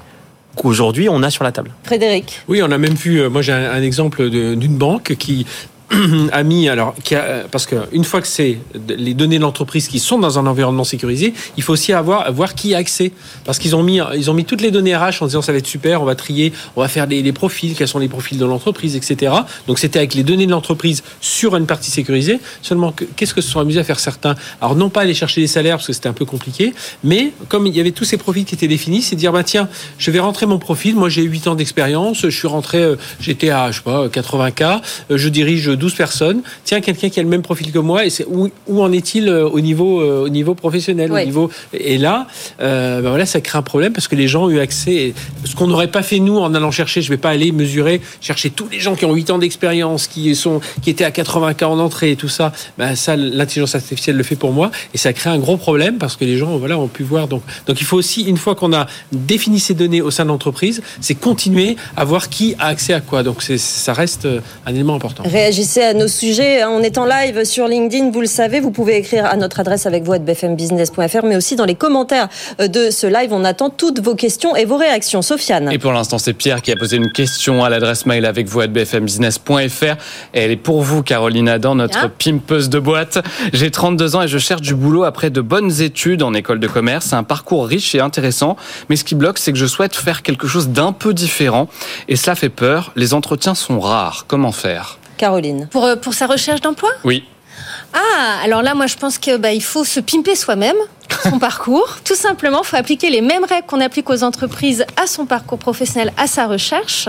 qu'aujourd'hui on a sur la table. Frédéric. Oui, on a même vu, euh, moi j'ai un, exemple d'une banque qui a mis alors qui a, parce que une fois que c'est les données de l'entreprise qui sont dans un environnement sécurisé, il faut aussi avoir voir qui a accès parce qu'ils ont mis ils ont mis toutes les données RH en disant ça va être super, on va trier, on va faire des, profils, quels sont les profils de l'entreprise, etc. Donc c'était avec les données de l'entreprise sur une partie sécurisée. Seulement qu'est-ce que se sont amusés à faire certains? Alors non pas aller chercher les salaires parce que c'était un peu compliqué, mais comme il y avait tous ces profils qui étaient définis, c'est dire bah tiens, je vais rentrer mon profil. Moi j'ai 8 ans d'expérience, je suis rentré, euh, j'étais à je sais pas 80 k, euh, je dirige 12 personnes. Tiens, quelqu'un qui a le même profil que moi, et c'est où, où en est-il euh, au niveau, euh, au niveau professionnel au niveau... Et là, euh, ben voilà, ça crée un problème parce que les gens ont eu accès. Ce qu'on n'aurait pas fait nous en allant chercher, je vais pas aller mesurer, chercher tous les gens qui ont 8 ans d'expérience, qui sont, qui étaient à 80 cas en entrée et tout ça. Ben ça, l'intelligence artificielle le fait pour moi, et ça crée un gros problème parce que les gens, voilà, ont pu voir. Donc, donc il faut aussi, une fois qu'on a défini ces données au sein de l'entreprise, c'est continuer à voir qui a accès à quoi. Donc ça reste un élément important. Réagissez à nos sujets. On est en live sur LinkedIn, vous le savez. Vous pouvez écrire à notre adresse avec vous à bfmbusiness.fr, mais aussi dans les commentaires de ce live. On attend toutes vos questions et vos réactions. Sofiane. Et pour l'instant, c'est Pierre qui a posé une question à l'adresse mail avec vous à bfmbusiness.fr. Elle est pour vous, Caroline Adam, notre pimpeuse de boîte. J'ai 32 ans et je cherche du boulot après de bonnes études en école de commerce. C'est un parcours riche et intéressant. Mais ce qui bloque, c'est que je souhaite faire quelque chose d'un peu différent. Et cela fait peur. Les entretiens sont rares. Comment faire? Caroline. Pour, euh, pour sa recherche d'emploi? Oui. Ah, alors là, moi, je pense qu'il bah, il faut se pimper soi-même. Son parcours. Tout simplement, il faut appliquer les mêmes règles qu'on applique aux entreprises à son parcours professionnel, à sa recherche.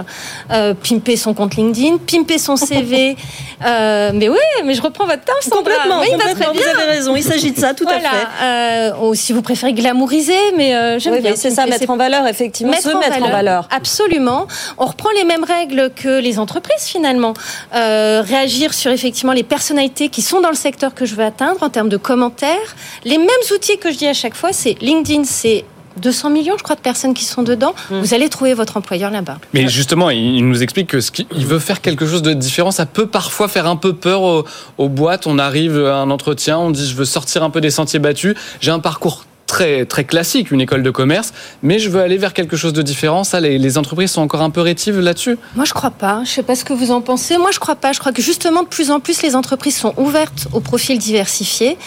Euh, pimper son compte LinkedIn, pimper son CV. euh, mais oui, mais je reprends votre terme, Sandra. Complètement, Oui, complètement, très bien. vous avez raison. Il s'agit de ça, tout Voilà. à fait. Euh, ou si vous préférez glamouriser, mais euh, j'aime Oui, bien. c'est ça, mettre en valeur, effectivement, se mettre en valeur. Absolument. On reprend les mêmes règles que les entreprises finalement. Réagir sur effectivement les personnalités qui sont dans le secteur que je veux atteindre en termes de commentaires. Les mêmes outils que je dis à chaque fois, c'est LinkedIn, c'est 200 millions, je crois, de personnes qui sont dedans. Mm. Vous allez trouver votre employeur là-bas. Mais justement, il nous explique que ce qu'il il veut faire quelque chose de différent. Ça peut parfois faire un peu peur aux, aux boîtes. On arrive à un entretien, on dit je veux sortir un peu des sentiers battus. J'ai un parcours très très classique, une école de commerce, mais je veux aller vers quelque chose de différent. Ça, les, les entreprises sont encore un peu rétives là-dessus. Moi, je crois pas. Je sais pas ce que vous en pensez. Moi, je crois pas. Je crois que justement, de plus en plus, les entreprises sont ouvertes aux profils diversifiés.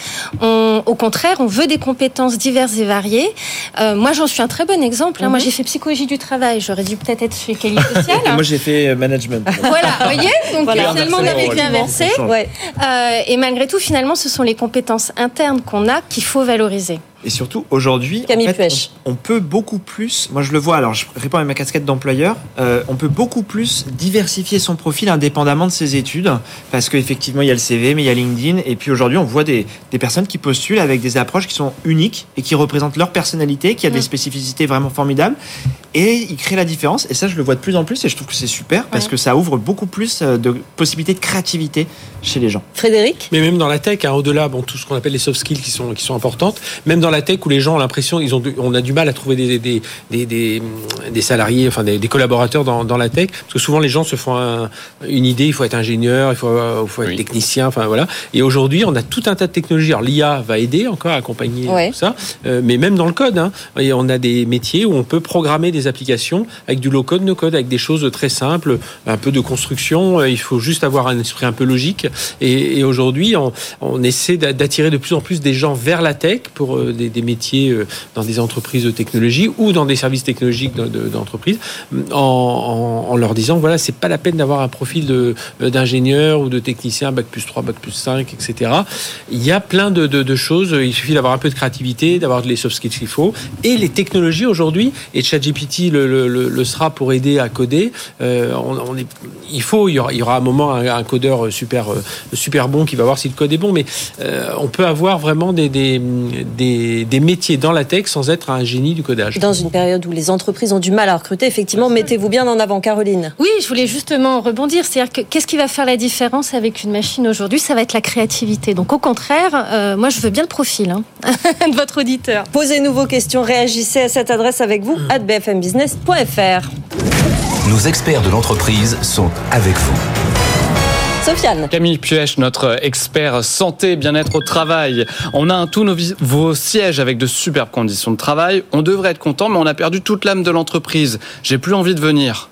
On- au contraire, on veut des compétences diverses et variées. Euh, moi, j'en suis un très bon exemple. hein. Moi, j'ai fait psychologie du travail. J'aurais dû peut-être être chez Qualité Sociale. Moi, j'ai fait euh, management. voilà, vous voyez? Donc, Voilà. finalement, on avait bien inversé. Ouais. Euh, et malgré tout, finalement, ce sont les compétences internes qu'on a qu'il faut valoriser. Et surtout, aujourd'hui, en fait, on, on peut beaucoup plus, moi je le vois, alors je réponds à ma casquette d'employeur, euh, on peut beaucoup plus diversifier son profil indépendamment de ses études, parce qu'effectivement, il y a le CV, mais il y a LinkedIn, et puis aujourd'hui, on voit des, des personnes qui postulent avec des approches qui sont uniques et qui représentent leur personnalité, qui a des spécificités vraiment formidables, et ils créent la différence, et ça, je le vois de plus en plus, et je trouve que c'est super, parce que ça ouvre beaucoup plus euh, de possibilités de créativité chez les gens. Frédéric? Mais même dans la tech, hein, au-delà, bon, tout ce qu'on appelle les soft skills qui sont, qui sont importantes, même dans la tech où les gens ont l'impression, ils ont, du- on a du mal à trouver des, des, des, des, des salariés, enfin des, des collaborateurs dans, dans la tech, parce que souvent les gens se font un- une idée, il faut être ingénieur, il faut, il faut être Oui. technicien, enfin voilà. Et aujourd'hui, on a tout un tas de technologies. Alors l'IA va aider encore à accompagner Ouais. tout ça, euh, mais même dans le code, hein, et on a des métiers où on peut programmer des applications avec du low code, no code, avec des choses très simples, un peu de construction. euh, Il faut juste avoir un esprit un peu logique. Et, et aujourd'hui, on, on essaie d'a- d'attirer de plus en plus des gens vers la tech pour euh, des, métiers euh, dans des entreprises de technologie ou dans des services technologiques de- de- d'entreprise, en, leur disant voilà, c'est pas la peine d'avoir un profil euh, d'ingénieur ou de technicien, bac plus 3, bac plus 5, etc. Il y a plein de, de- choses. Il suffit d'avoir un peu de créativité, d'avoir les soft skills qu'il faut. Et les technologies aujourd'hui, et ChatGPT le, le, sera pour aider à coder. euh, on, est, il faut, il y aura, un moment un, codeur super, euh, super bon qui va voir si le code est bon, mais euh, on peut avoir vraiment des, des, des, des métiers dans la tech sans être un génie du codage. Dans une période où les entreprises ont du mal à recruter, effectivement, mettez-vous bien en avant, Caroline. Oui, je voulais justement rebondir. C'est-à-dire que qu'est-ce qui va faire la différence avec une machine aujourd'hui? Ça va être la créativité. Donc au contraire, euh, moi je veux bien le profil hein, de votre auditeur. Posez-nous vos questions, réagissez à cette adresse avec vous, at bfmbusiness.fr. Nos experts de l'entreprise sont avec vous. Camille Puech, notre expert santé, bien-être au travail. On a un tout nouveau siège avec de superbes conditions de travail. On devrait être content, mais on a perdu toute l'âme de l'entreprise. J'ai plus envie de venir.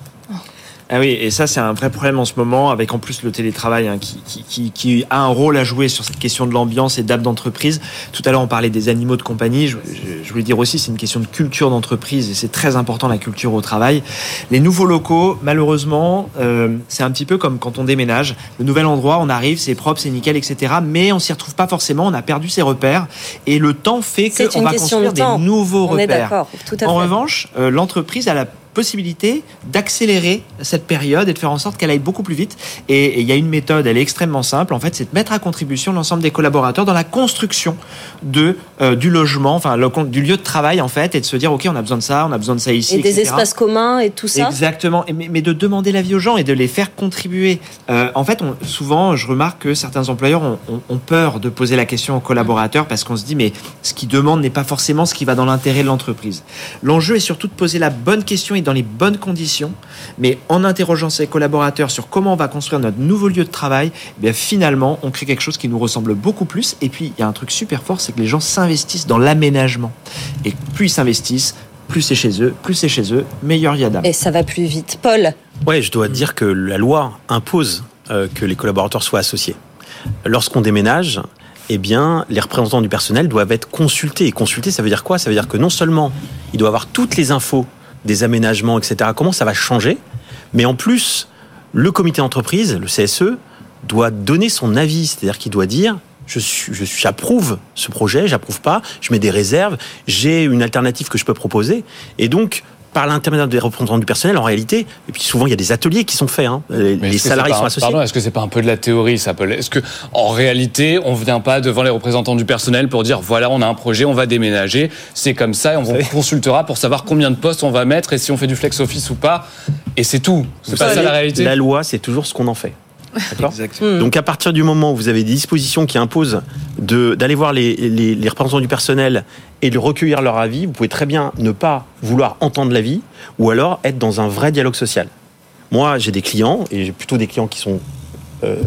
Ah oui, et ça c'est un vrai problème en ce moment, avec en plus le télétravail hein, qui, qui, qui, qui a un rôle à jouer sur cette question de l'ambiance et d'âme d'entreprise. Tout à l'heure on parlait des animaux de compagnie, je, je- je voulais dire aussi c'est une question de culture d'entreprise et c'est très important la culture au travail. Les nouveaux locaux, malheureusement, euh, c'est un petit peu comme quand on déménage. Le nouvel endroit, on arrive, c'est propre, c'est nickel, etc. Mais on s'y retrouve pas forcément, on a perdu ses repères et le temps fait qu'on va de construire temps. des nouveaux On est repères. d'accord, tout à fait. En revanche, euh, l'entreprise a la possibilité d'accélérer cette période et de faire en sorte qu'elle aille beaucoup plus vite. Et il y a une méthode, elle est extrêmement simple. En fait, c'est de mettre à contribution l'ensemble des collaborateurs dans la construction de euh, du logement, enfin le, du lieu de travail en fait, et de se dire ok, on a besoin de ça, on a besoin de ça ici, Et des espaces communs et tout ça. Exactement, mais, mais de demander l'avis aux gens et de les faire contribuer. Euh, en fait, on- souvent, je remarque que certains employeurs ont, ont- ont peur de poser la question aux collaborateurs parce qu'on se dit, mais ce qu'ils demandent n'est pas forcément ce qui va dans l'intérêt de l'entreprise. L'enjeu est surtout de poser la bonne question et dans les bonnes conditions, mais en interrogeant ses collaborateurs sur comment on va construire notre nouveau lieu de travail, eh bien finalement, on crée quelque chose qui nous ressemble beaucoup plus. Et puis, il y a un truc super fort, c'est que les gens s'investissent dans l'aménagement. Et plus ils s'investissent, plus c'est chez eux, plus c'est chez eux, meilleur il y a d'âme. Et ça va plus vite. Paul, Ouais, je dois dire que la loi impose euh, que les collaborateurs soient associés. Lorsqu'on déménage, eh bien, les représentants du personnel doivent être consultés. Et consulter, ça veut dire quoi? Ça veut dire que non seulement il doit avoir toutes les infos des aménagements, etc., comment ça va changer, mais en plus, le comité d'entreprise, le CSE, doit donner son avis, c'est-à-dire qu'il doit dire je j'approuve ce projet, j'approuve pas, je mets des réserves, j'ai une alternative que je peux proposer. Et donc, par l'intermédiaire des représentants du personnel, en réalité, et puis souvent il y a des ateliers qui sont faits, hein. les, les salariés sont associés. Pardon, est-ce que c'est pas un peu de la théorie ça peut Est-ce que en réalité, on vient pas devant les représentants du personnel pour dire voilà, on a un projet, on va déménager, c'est comme ça, et on vous consultera pour savoir combien de postes on va mettre et si on fait du flex office ou pas, et c'est tout. C'est pas ça la réalité. La loi, c'est toujours ce qu'on en fait. Donc à partir du moment où vous avez des dispositions qui imposent d'aller voir les, les, les, représentants du personnel et de recueillir leur avis, vous pouvez très bien ne pas vouloir entendre l'avis ou alors être dans un vrai dialogue social. Moi, j'ai des clients, et j'ai plutôt des clients qui sont euh,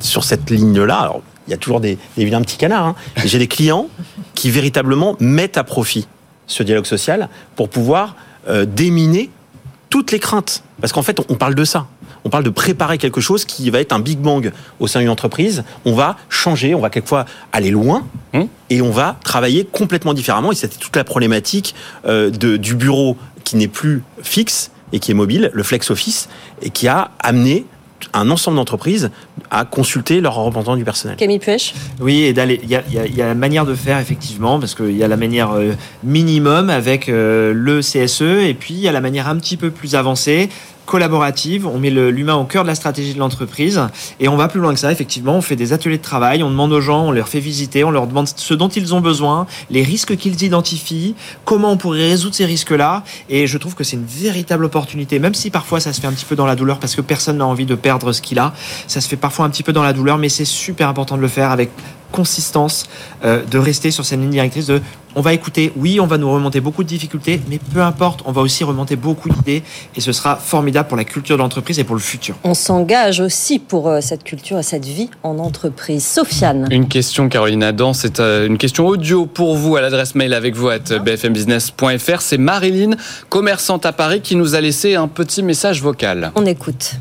sur cette ligne-là. Alors, il y a toujours des, des vilains petits canards. Hein, j'ai des clients qui véritablement mettent à profit ce dialogue social pour pouvoir euh, déminer toutes les craintes. Parce qu'en fait, on parle de ça on parle de préparer quelque chose qui va être un big bang au sein d'une entreprise. On va changer, on va quelquefois aller loin hum. et on va travailler complètement différemment. Et c'était toute la problématique euh, de, du bureau qui n'est plus fixe et qui est mobile, le flex office, et qui a amené un ensemble d'entreprises à consulter leurs représentants du personnel. Camille Puech Oui, et d'aller. Il y a, y a, la manière de faire effectivement, parce qu'il y a la manière euh, minimum avec euh, le CSE, et puis il y a la manière un petit peu plus avancée collaborative, on met l'humain au cœur de la stratégie de l'entreprise. Et on va plus loin que ça, effectivement, on fait des ateliers de travail, on demande aux gens, on leur fait visiter, on leur demande ce dont ils ont besoin, les risques qu'ils identifient, comment on pourrait résoudre ces risques-là. Et je trouve que c'est une véritable opportunité, même si parfois ça se fait un petit peu dans la douleur parce que personne n'a envie de perdre ce qu'il a, ça se fait parfois un petit peu dans la douleur mais c'est super important de le faire avec consistance, euh, de rester sur cette ligne directrice de on va écouter, oui, on va nous remonter beaucoup de difficultés, mais peu importe, on va aussi remonter beaucoup d'idées et ce sera formidable pour la culture de l'entreprise et pour le futur. On s'engage aussi pour euh, cette culture et cette vie en entreprise. Sofiane. Une question, Caroline Adam, c'est euh, une question audio pour vous à l'adresse mail avec vous à bfmbusiness.fr. C'est Marilyn, commerçante à Paris, qui nous a laissé un petit message vocal. On écoute.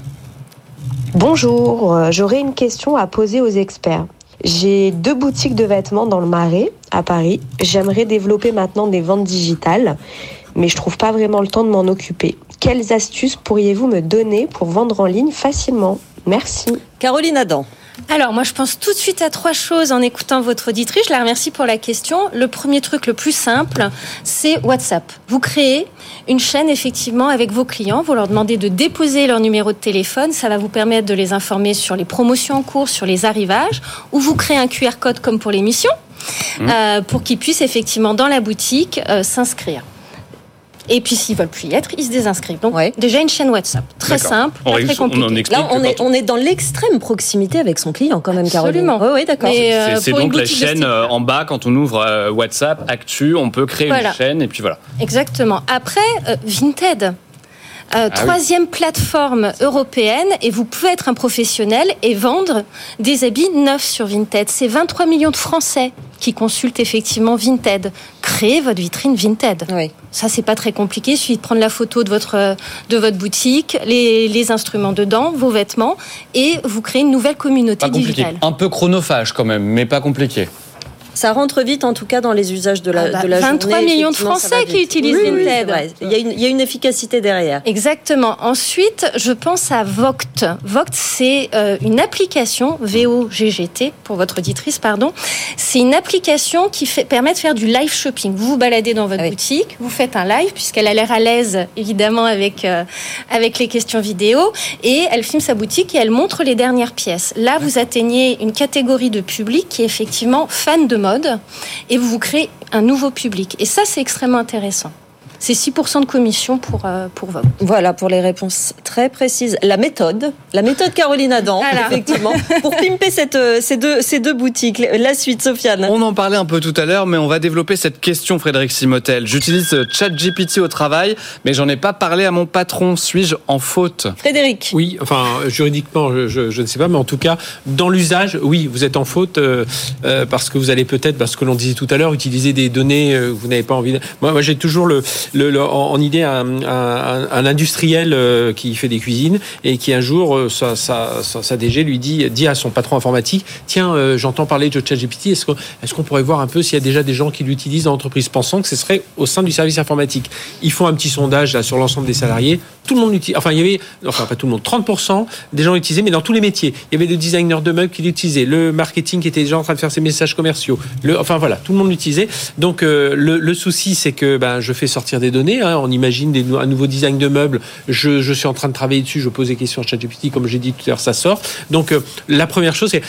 Bonjour, j'aurais une question à poser aux experts. J'ai deux boutiques de vêtements dans le Marais, à Paris. J'aimerais développer maintenant des ventes digitales, mais je trouve pas vraiment le temps de m'en occuper. Quelles astuces pourriez-vous me donner pour vendre en ligne facilement? Merci. Caroline Adam. Alors, moi, je pense tout de suite à trois choses en écoutant votre auditrice. Je la remercie pour la question. Le premier truc, le plus simple, c'est WhatsApp. Vous créez une chaîne, effectivement, avec vos clients. Vous leur demandez de déposer leur numéro de téléphone. Ça va vous permettre de les informer sur les promotions en cours, sur les arrivages. Ou vous créez un QR code comme pour l'émission, mmh. euh, pour qu'ils puissent, effectivement, dans la boutique, euh, s'inscrire. Et puis s'ils veulent plus y être, ils se désinscrivent. Donc déjà une chaîne WhatsApp, très simple, pas très compliqué. Là, on est, on est dans l'extrême proximité avec son client quand même, Caroline. Absolument. Oui, oui d'accord. Euh, c'est donc la chaîne euh, en bas quand on ouvre euh, WhatsApp, Actu, on peut créer une chaîne et puis voilà. Exactement. Après, Vinted. Euh, ah troisième plateforme européenne et vous pouvez être un professionnel et vendre des habits neufs sur Vinted. C'est 23 millions de Français qui consultent effectivement Vinted. Créez votre vitrine Vinted. Oui. Ça, c'est pas très compliqué. Il suffit de prendre la photo de votre, de votre boutique, les, les instruments dedans, vos vêtements, et vous créez une nouvelle communauté digitale. Un peu chronophage quand même, mais pas compliqué. Ça rentre vite, en tout cas, dans les usages de la, ah bah, de la 23 millions de Français qui utilisent Vinted. il, y a une, il, y a une, efficacité derrière. Exactement. Ensuite, je pense à Voct. Voct, c'est euh, une application, V-O-G-G-T, pour votre auditrice, pardon. C'est une application qui fait, permet de faire du live shopping. Vous vous baladez dans votre boutique, vous faites un live, puisqu'elle a l'air à l'aise, évidemment, avec, euh, avec les questions vidéo, et elle filme sa boutique et elle montre les dernières pièces. Là, vous atteignez une catégorie de public qui est effectivement fan de et vous vous créez un nouveau public. Et ça, c'est extrêmement intéressant c'est 6% de commission pour, euh, pour Vogue. Voilà, pour les réponses très précises. La méthode, la méthode Caroline Adam, effectivement, pour pimper cette, euh, ces, deux, ces deux boutiques. La suite, Sofiane. On en parlait un peu tout à l'heure, mais on va développer cette question, Frédéric Simotel. J'utilise euh, ChatGPT au travail, mais j'en ai pas parlé à mon patron. Suis-je en faute? Frédéric Oui, enfin, juridiquement, je, je, ne sais pas, mais en tout cas, dans l'usage, oui, vous êtes en faute euh, parce que vous allez peut-être, parce que l'on disait tout à l'heure, utiliser des données que vous n'avez pas envie de... Moi, moi j'ai toujours le, le, en, idée un, un, industriel euh, qui fait des cuisines et qui un jour, euh, sa, sa, DG lui dit, dit à son patron informatique, tiens, euh, j'entends parler de ChatGPT, est-ce qu'on pourrait voir un peu s'il y a déjà des gens qui l'utilisent dans l'entreprise, pensant que ce serait au sein du service informatique. Ils font un petit sondage sur l'ensemble des salariés, tout le monde l'utilisait. Enfin, il y avait, enfin pas tout le monde, 30% des gens l'utilisaient, mais dans tous les métiers. Il y avait le designer de meubles qui l'utilisait, le marketing qui était déjà en train de faire ses messages commerciaux. Enfin voilà, tout le monde l'utilisait. Donc euh, le, souci, c'est que ben, je fais sortir des données. Hein, on imagine un nouveau design de meubles. Je, je, suis en train de travailler dessus. Je pose des questions à ChatGPT, comme j'ai dit tout à l'heure, ça sort. Donc euh, la première chose, c'est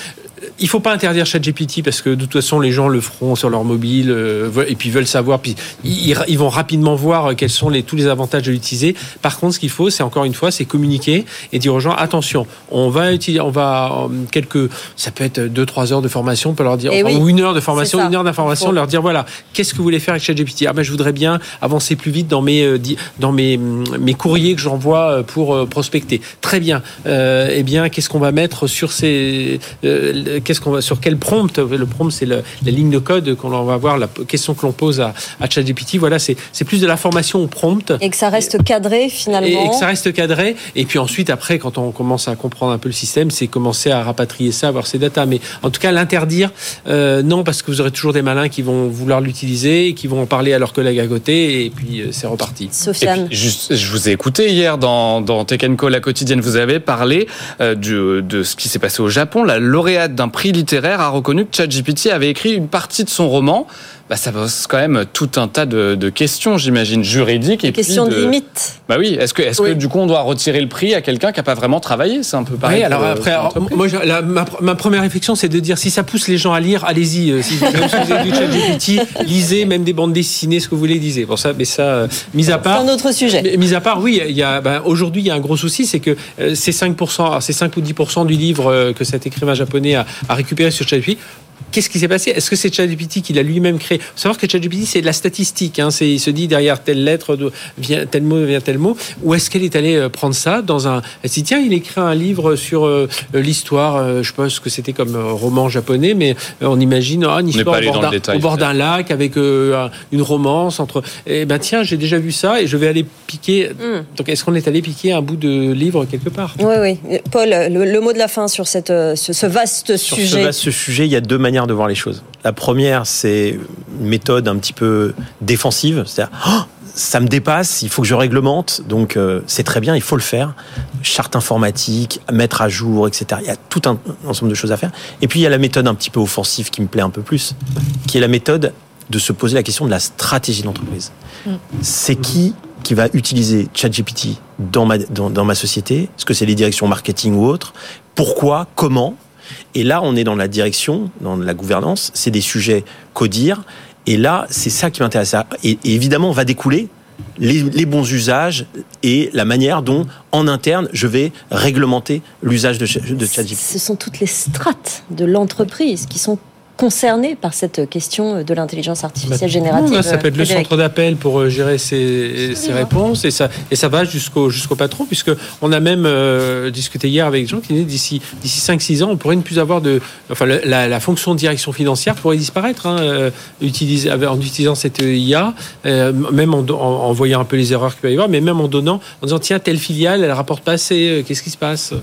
il faut pas interdire ChatGPT parce que de toute façon les gens le feront sur leur mobile euh, et puis veulent savoir puis ils, ils, vont rapidement voir quels sont les, tous les avantages de l'utiliser. Par contre, ce qu'il faut, c'est encore une fois, c'est communiquer et dire aux gens attention, on va utiliser, on va euh, quelques, ça peut être deux trois heures de formation, on peut leur dire enfin, oui, ou une heure de formation, une heure d'information, leur dire voilà, qu'est-ce que vous voulez faire avec ChatGPT? Ah ben je voudrais bien avancer plus vite dans mes euh, dans mes mes courriers que j'envoie pour prospecter. Très bien. Euh, eh bien, qu'est-ce qu'on va mettre sur ces qu'est-ce qu'on va sur quel prompt Le prompt, c'est la ligne de code qu'on va voir, la question que l'on pose à, à ChatGPT. Voilà, c'est plus de la formation au prompt. Et que ça reste cadré finalement. Et, que ça reste cadré. Et puis ensuite, après, quand on commence à comprendre un peu le système, c'est commencer à rapatrier ça, avoir ces datas. Mais en tout cas, l'interdire, euh, non, parce que vous aurez toujours des malins qui vont vouloir l'utiliser, qui vont en parler à leurs collègues à côté, et puis euh, c'est reparti. Sofiane. Juste, je vous ai écouté hier dans, dans Tech Co, la quotidienne, vous avez parlé euh, du, de ce qui s'est passé au Japon. La lauréate d'un prix littéraire a reconnu que ChatGPT avait écrit une partie de son roman bah, ça pose quand même tout un tas de, de questions, j'imagine, juridiques. Et questions de... de limite. Bah oui, est-ce que, est-ce oui. que du coup on doit retirer le prix à quelqu'un qui n'a pas vraiment travaillé? C'est un peu pareil. Oui, alors après, alors, moi, la, ma, ma, première réflexion, c'est de dire si ça pousse les gens à lire, allez-y. Euh, si, même si vous avez du chat GPT, lisez même des bandes dessinées, ce que vous voulez, lisez. Bon, ça, mais ça, euh, mis à part. C'est un autre sujet. Mais, mis à part, oui, il y a, ben, aujourd'hui, il y a un gros souci, c'est que euh, ces 5%, ces 5 ou 10% du livre euh, que cet écrivain japonais a, a récupéré sur ChatGPT, Qu'est-ce qui s'est passé? Est-ce que c'est ChatGPT qui l'a lui-même créé? Faut savoir que ChatGPT c'est de la statistique. Hein. il se dit derrière telle lettre vient tel mot vient tel mot. Ou est-ce qu'elle est allée prendre ça dans un Elle s'est dit tiens il écrit un livre sur euh, l'histoire. Euh, je pense que c'était comme un roman japonais, mais euh, on imagine oh, une histoire au bord, détail, au bord d'un lac avec euh, une romance entre. Eh ben tiens j'ai déjà vu ça et je vais aller piquer. Mm. Donc est-ce qu'on est allé piquer un bout de livre quelque part? Oui oui. Paul, le, le, mot de la fin sur cette ce, ce vaste sur sujet. Sur ce vaste sujet, il y a deux manières de voir les choses. La première, c'est une méthode un petit peu défensive, c'est-à-dire oh, ça me dépasse, il faut que je réglemente, donc euh, c'est très bien, il faut le faire. Charte informatique, mettre à jour, etc. Il y a tout un ensemble de choses à faire. Et puis il y a la méthode un petit peu offensive qui me plaît un peu plus, qui est la méthode de se poser la question de la stratégie d'entreprise. Mm. C'est qui qui va utiliser ChatGPT dans ma, dans, dans ma société? Est-ce que c'est les directions marketing ou autres? Pourquoi? Comment? Et là, on est dans la direction, dans la gouvernance, c'est des sujets codir. Et là, c'est ça qui m'intéresse. Et, évidemment, on va découler les, les, bons usages et la manière dont, en interne, je vais réglementer l'usage de, de ChatGPT. Ce sont toutes les strates de l'entreprise qui sont concernés par cette question de l'intelligence artificielle générative. Non, là, ça peut être le centre d'appel pour gérer ces, ces réponses et ça, et ça va jusqu'au jusqu'au patron puisque on a même euh, discuté hier avec des gens qui disaient d'ici d'ici 5-6 ans on pourrait ne plus avoir de enfin la, la, fonction de direction financière pourrait disparaître hein, euh, en utilisant cette IA euh, même en, en, en, voyant un peu les erreurs qu'il peut y avoir mais même en donnant en disant tiens telle filiale elle rapporte pas assez qu'est-ce qui se passe?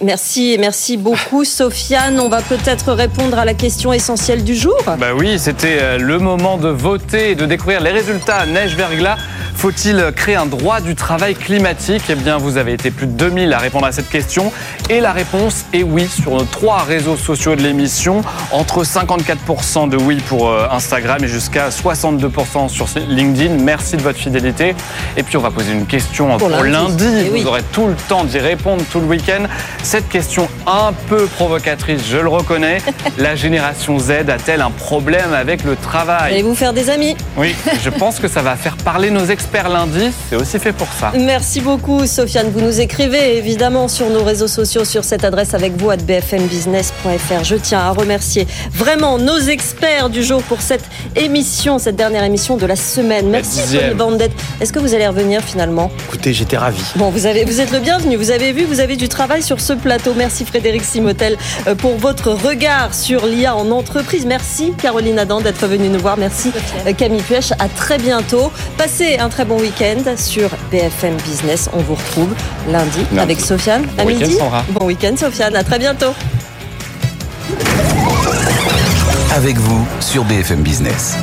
Merci, merci beaucoup Sofiane. On va peut-être répondre à la question essentielle du jour. Bah oui, c'était le moment de voter et de découvrir les résultats Neige Verglas. Faut-il créer un droit du travail climatique? Eh bien, vous avez été plus de 2000 à répondre à cette question. Et la réponse est oui sur nos trois réseaux sociaux de l'émission. Entre 54% de oui pour Instagram et jusqu'à 62% sur LinkedIn. Merci de votre fidélité. Et puis, on va poser une question pour, pour lundi. lundi. Vous aurez tout le temps d'y répondre tout le week-end. Cette question un peu provocatrice, je le reconnais. la génération Z a-t-elle un problème avec le travail? Allez vous faire des amis Oui, je pense que ça va faire parler nos experts lundi, c'est aussi fait pour ça. Merci beaucoup Sofiane, vous nous écrivez évidemment sur nos réseaux sociaux sur cette adresse avec vous à bfmbusiness.fr. Je tiens à remercier vraiment nos experts du jour pour cette émission, cette dernière émission de la semaine. Merci Tony Bandette. Est-ce que vous allez revenir finalement? Écoutez, j'étais ravi. Bon, vous, avez, vous êtes le bienvenu, vous avez vu, vous avez du travail sur ce plateau. Merci Frédéric Simotel euh, pour votre regard sur l'IA en entreprise. Merci Caroline Adam d'être venue nous voir. Merci euh, Camille Puech. À très bientôt. Passez un très bon week-end sur BFM Business. On vous retrouve lundi, lundi. avec Sofiane à bon midi. Week bon week-end Sofiane, à très bientôt. Avec vous sur BFM Business.